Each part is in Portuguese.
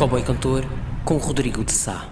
Cowboy Cantor com Rodrigo de Sá.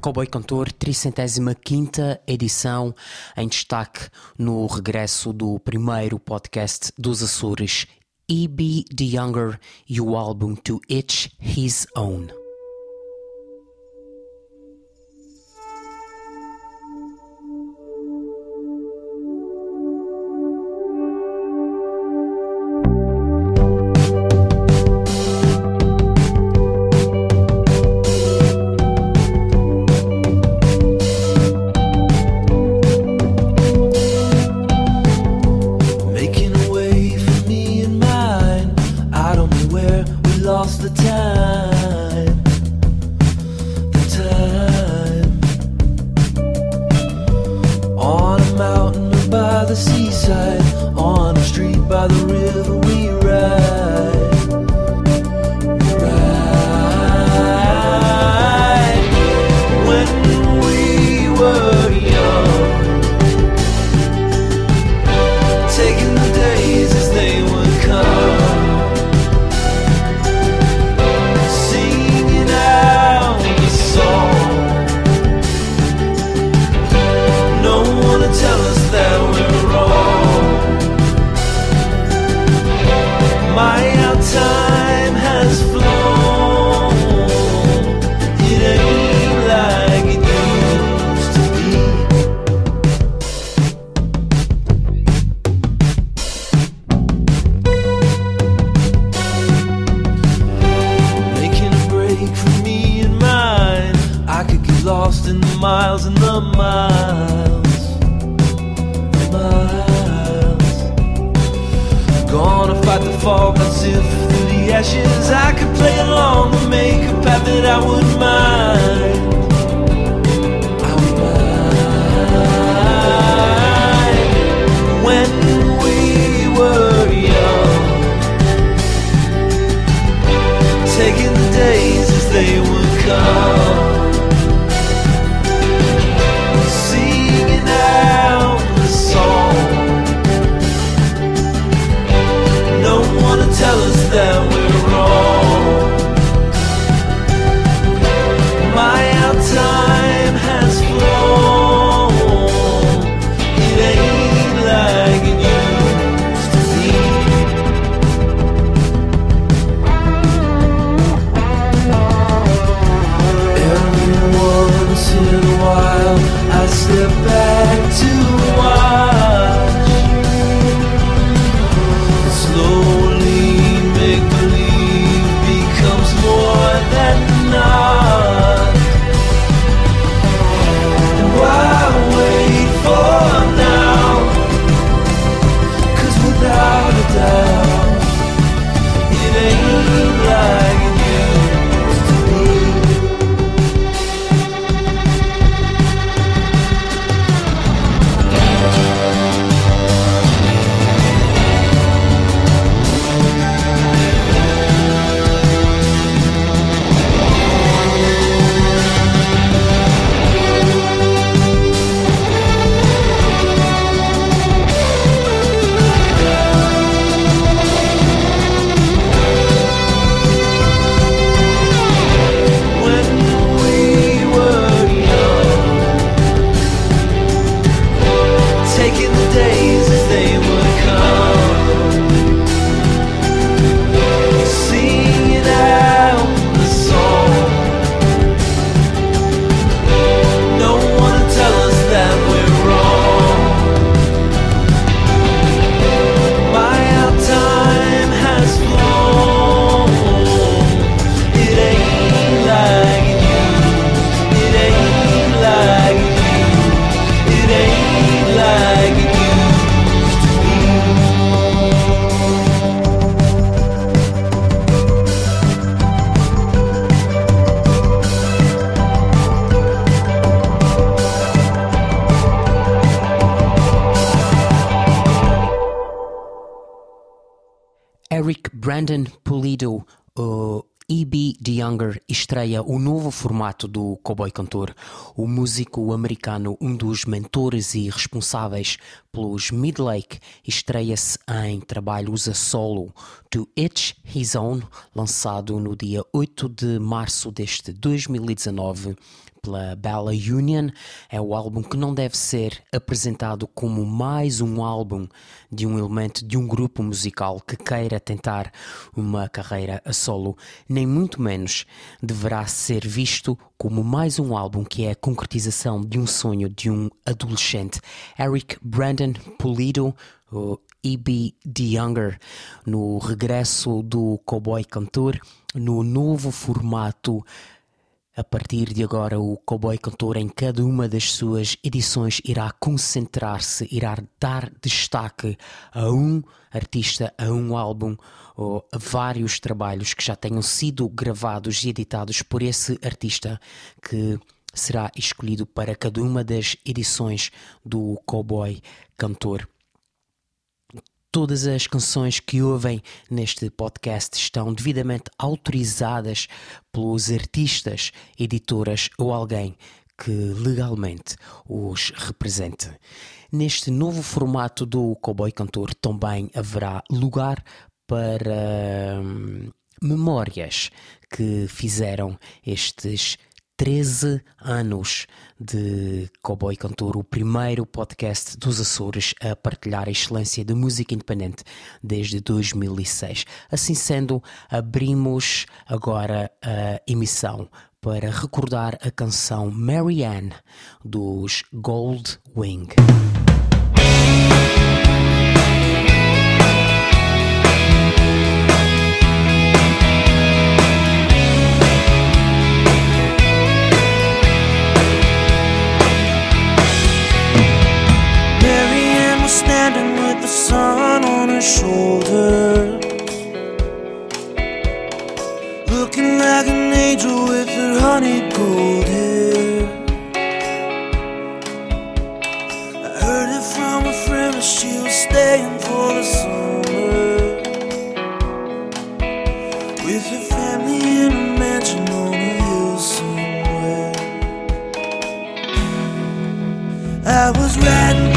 Cowboy Cantor, 35 edição, em destaque no regresso do primeiro podcast dos Açores, E.B. The Younger e o álbum To Itch His Own. I would Brandon Pulido, o E.B. DeYounger, estreia o novo formato do Cowboy Cantor. O músico americano, um dos mentores e responsáveis pelos Midlake, estreia-se em trabalhos a solo To Each His Own, lançado no dia 8 de março deste 2019 pela Bella Union. É o álbum que não deve ser apresentado como mais um álbum de um elemento de um grupo musical que queira tentar uma carreira a solo, nem muito menos deverá ser visto como mais um álbum que é a concretização de um sonho de um adolescente. Eric Brandon Pulido, o E.B. The Younger, no regresso do Cowboy Cantor, no novo formato a partir de agora, o Cowboy Cantor, em cada uma das suas edições, irá concentrar-se, irá dar destaque a um artista, a um álbum ou a vários trabalhos que já tenham sido gravados e editados por esse artista que será escolhido para cada uma das edições do Cowboy Cantor. Todas as canções que ouvem neste podcast estão devidamente autorizadas pelos artistas, editoras ou alguém que legalmente os represente. Neste novo formato do Cowboy Cantor também haverá lugar para hum, memórias que fizeram estes 13 anos de Cowboy Cantor, o primeiro podcast dos Açores a partilhar a excelência de música independente desde 2006. Assim sendo, abrimos agora a emissão para recordar a canção Marianne dos Gold Wing. With family in a mansion on a hill somewhere. I was riding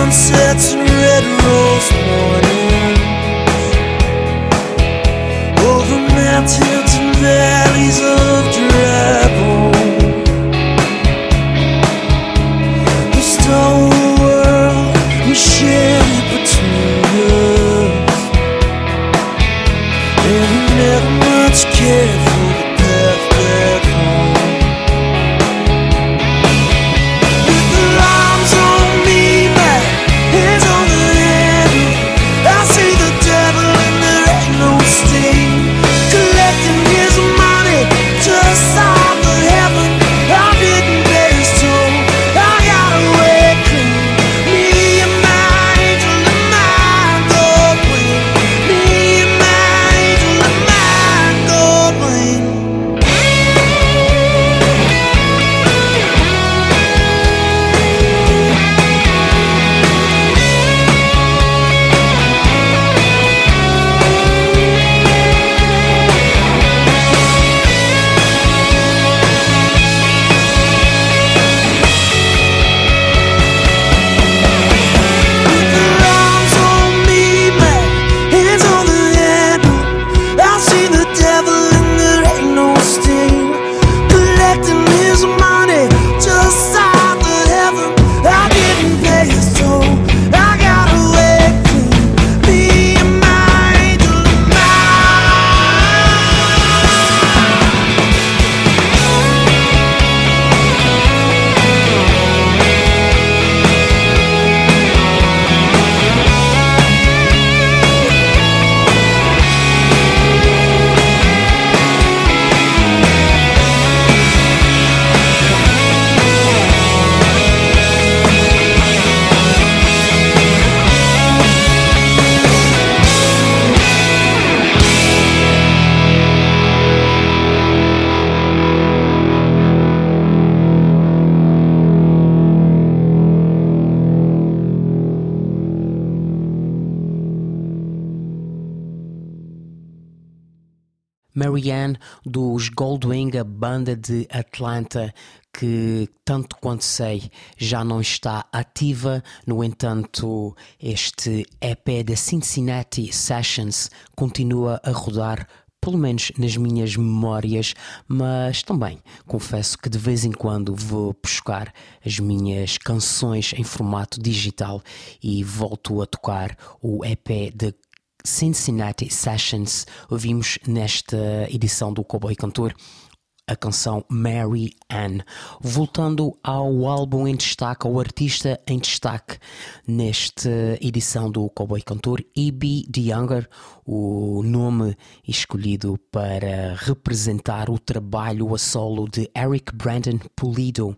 sunsets and red rose mornings Over mountains and valleys Marianne dos Goldwing, a banda de Atlanta que, tanto quanto sei, já não está ativa. No entanto, este EP da Cincinnati Sessions continua a rodar pelo menos nas minhas memórias, mas também confesso que de vez em quando vou buscar as minhas canções em formato digital e volto a tocar o EP de Cincinnati Sessions. Ouvimos nesta edição do Cowboy Cantor a canção Mary Ann. Voltando ao álbum em destaque, ao artista em destaque nesta edição do Cowboy Cantor, E.B. The Younger, o nome escolhido para representar o trabalho a solo de Eric Brandon Pulido,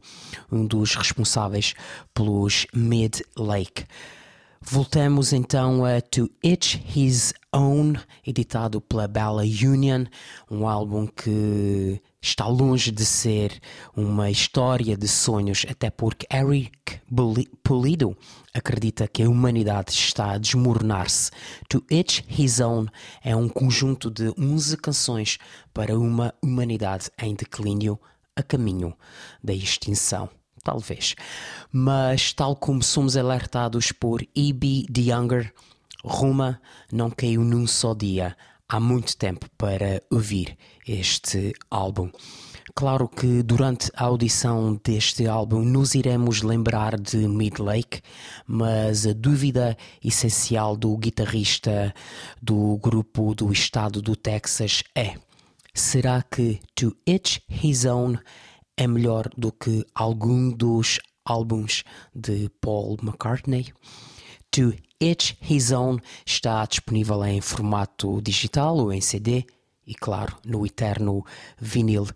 um dos responsáveis pelos Mid Lake. Voltamos então a To Each His Own, editado pela Bella Union, um álbum que está longe de ser uma história de sonhos, até porque Eric Pulido acredita que a humanidade está a desmoronar-se. To Each His Own é um conjunto de 11 canções para uma humanidade em declínio a caminho da extinção talvez. Mas, tal como somos alertados por E.B. The Younger, Roma não caiu num só dia. Há muito tempo para ouvir este álbum. Claro que durante a audição deste álbum nos iremos lembrar de Midlake, mas a dúvida essencial do guitarrista do grupo do estado do Texas é: será que To Each His Own é melhor do que algum dos álbuns de Paul McCartney. To Each His Own está disponível em formato digital ou em CD e, claro, no eterno vinil.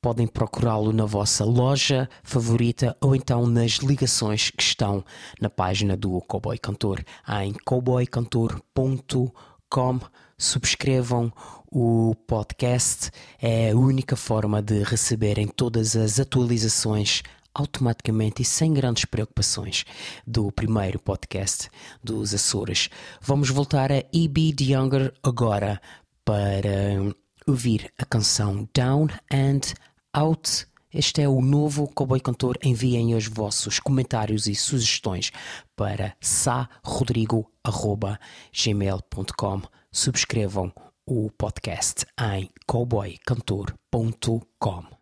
Podem procurá-lo na vossa loja favorita ou então nas ligações que estão na página do Cowboy Cantor em cowboycantor.com. Subscrevam o podcast é a única forma de receberem todas as atualizações automaticamente e sem grandes preocupações do primeiro podcast dos Açores. Vamos voltar a E.B. The Younger agora para ouvir a canção Down and Out. Este é o novo Cowboy Cantor. Enviem os vossos comentários e sugestões para sarodrigo.gmail.com. Subscrevam o podcast em cowboycantor.com.